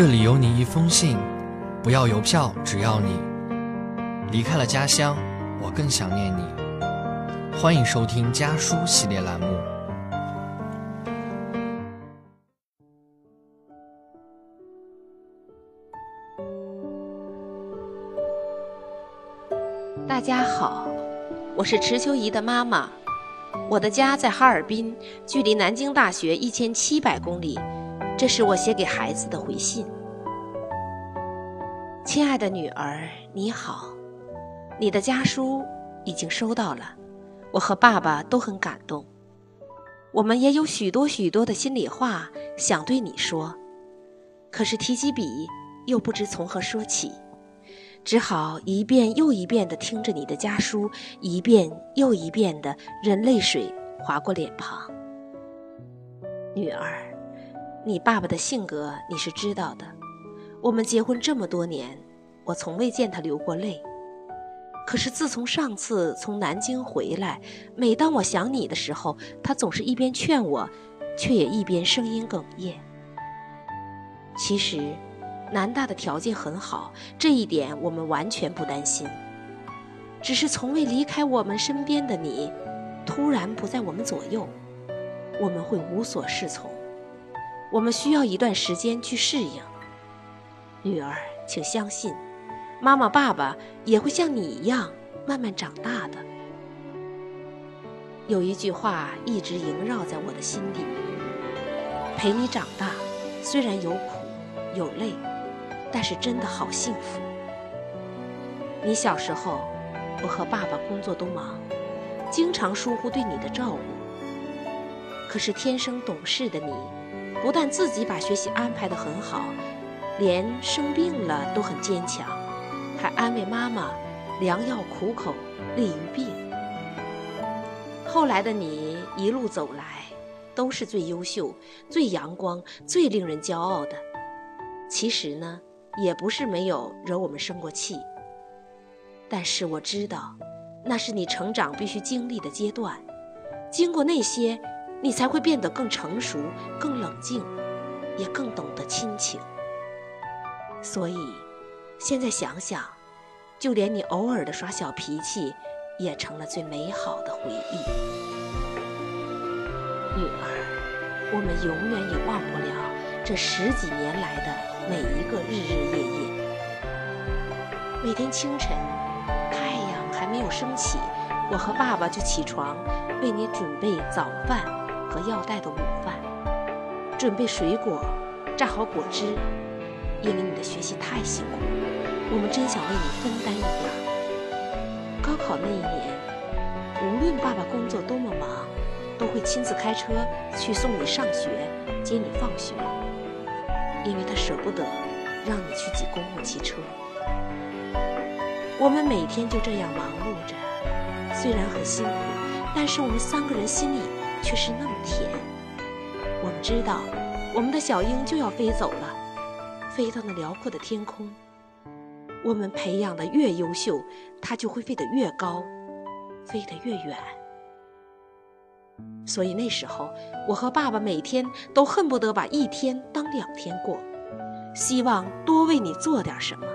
这里有你一封信，不要邮票，只要你离开了家乡，我更想念你。欢迎收听家书系列栏目。大家好，我是池秋怡的妈妈，我的家在哈尔滨，距离南京大学一千七百公里。这是我写给孩子的回信。亲爱的女儿，你好，你的家书已经收到了，我和爸爸都很感动。我们也有许多许多的心里话想对你说，可是提起笔又不知从何说起，只好一遍又一遍地听着你的家书，一遍又一遍地任泪水划过脸庞。女儿。你爸爸的性格你是知道的，我们结婚这么多年，我从未见他流过泪。可是自从上次从南京回来，每当我想你的时候，他总是一边劝我，却也一边声音哽咽。其实，南大的条件很好，这一点我们完全不担心。只是从未离开我们身边的你，突然不在我们左右，我们会无所适从。我们需要一段时间去适应，女儿，请相信，妈妈、爸爸也会像你一样慢慢长大的。有一句话一直萦绕在我的心底：陪你长大，虽然有苦有累，但是真的好幸福。你小时候，我和爸爸工作都忙，经常疏忽对你的照顾。可是天生懂事的你。不但自己把学习安排得很好，连生病了都很坚强，还安慰妈妈：“良药苦口利于病。”后来的你一路走来，都是最优秀、最阳光、最令人骄傲的。其实呢，也不是没有惹我们生过气。但是我知道，那是你成长必须经历的阶段，经过那些。你才会变得更成熟、更冷静，也更懂得亲情。所以，现在想想，就连你偶尔的耍小脾气，也成了最美好的回忆。女儿，我们永远也忘不了这十几年来的每一个日日夜夜。每天清晨，太阳还没有升起，我和爸爸就起床，为你准备早饭。和要带的午饭，准备水果，榨好果汁。因为你的学习太辛苦，我们真想为你分担一点。高考那一年，无论爸爸工作多么忙，都会亲自开车去送你上学，接你放学。因为他舍不得让你去挤公共汽车。我们每天就这样忙碌着，虽然很辛苦，但是我们三个人心里。却是那么甜。我们知道，我们的小鹰就要飞走了，飞到那辽阔的天空。我们培养的越优秀，它就会飞得越高，飞得越远。所以那时候，我和爸爸每天都恨不得把一天当两天过，希望多为你做点什么。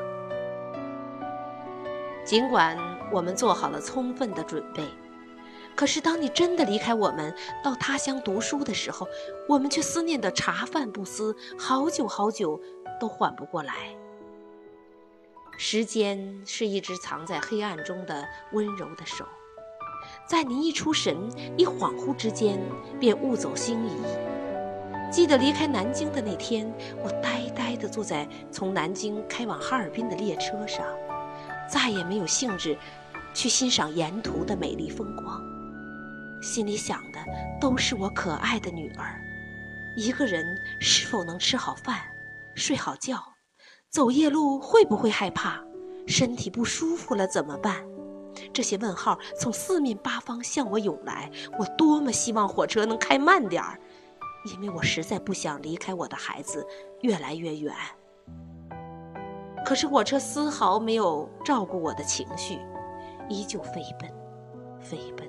尽管我们做好了充分的准备。可是，当你真的离开我们，到他乡读书的时候，我们却思念的茶饭不思，好久好久都缓不过来。时间是一只藏在黑暗中的温柔的手，在你一出神、一恍惚之间，便物走星移。记得离开南京的那天，我呆呆地坐在从南京开往哈尔滨的列车上，再也没有兴致去欣赏沿途的美丽风光。心里想的都是我可爱的女儿，一个人是否能吃好饭、睡好觉，走夜路会不会害怕，身体不舒服了怎么办？这些问号从四面八方向我涌来。我多么希望火车能开慢点儿，因为我实在不想离开我的孩子越来越远。可是火车丝毫没有照顾我的情绪，依旧飞奔，飞奔。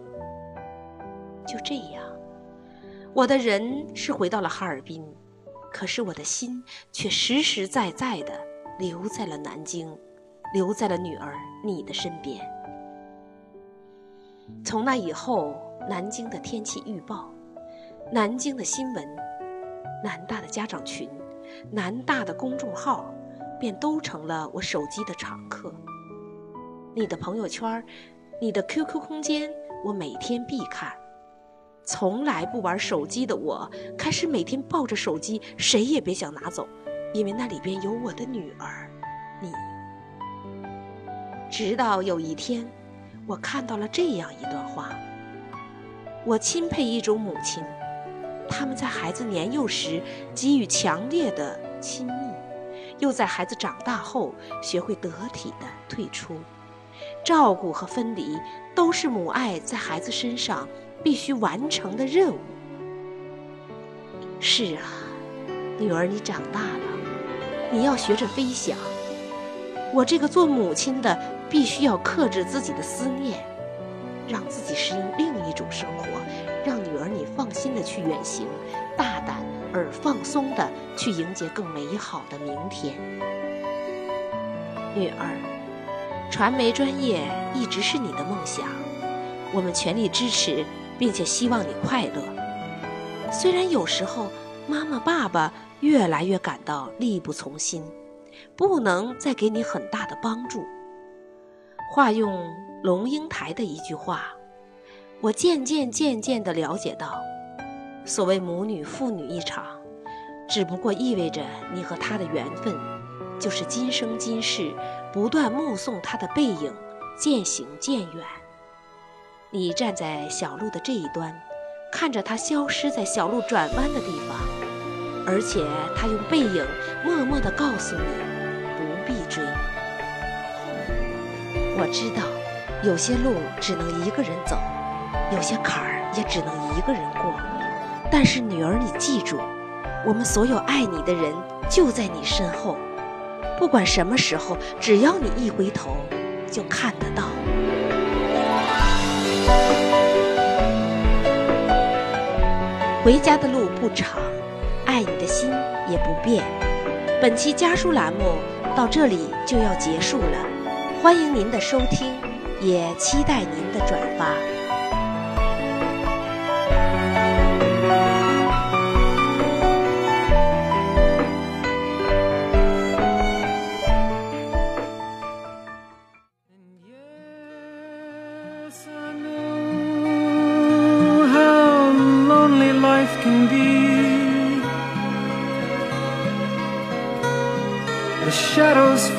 就这样，我的人是回到了哈尔滨，可是我的心却实实在在的留在了南京，留在了女儿你的身边。从那以后，南京的天气预报，南京的新闻，南大的家长群，南大的公众号，便都成了我手机的常客。你的朋友圈，你的 QQ 空间，我每天必看。从来不玩手机的我，开始每天抱着手机，谁也别想拿走，因为那里边有我的女儿，你。直到有一天。我看到了这样一段话。我钦佩一种母亲，他们在孩子年幼时给予强烈的亲密，又在孩子长大后学会得体的退出。照顾和分离都是母爱在孩子身上必须完成的任务。是啊，女儿，你长大了，你要学着飞翔。我这个做母亲的。必须要克制自己的思念，让自己适应另一种生活，让女儿你放心的去远行，大胆而放松的去迎接更美好的明天。女儿，传媒专业一直是你的梦想，我们全力支持，并且希望你快乐。虽然有时候妈妈、爸爸越来越感到力不从心，不能再给你很大的帮助。化用龙应台的一句话，我渐渐渐渐地了解到，所谓母女父女一场，只不过意味着你和他的缘分，就是今生今世不断目送他的背影渐行渐远。你站在小路的这一端，看着他消失在小路转弯的地方，而且他用背影默默地告诉你。不必追我知道，有些路只能一个人走，有些坎儿也只能一个人过。但是女儿，你记住，我们所有爱你的人就在你身后，不管什么时候，只要你一回头，就看得到。回家的路不长，爱你的心也不变。本期家书栏目到这里就要结束了。欢迎您的收听，也期待您的转发。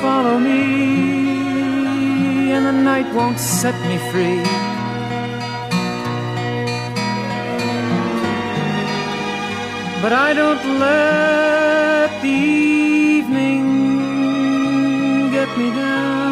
follow me, and the night won't set me free. But I don't let the evening get me down.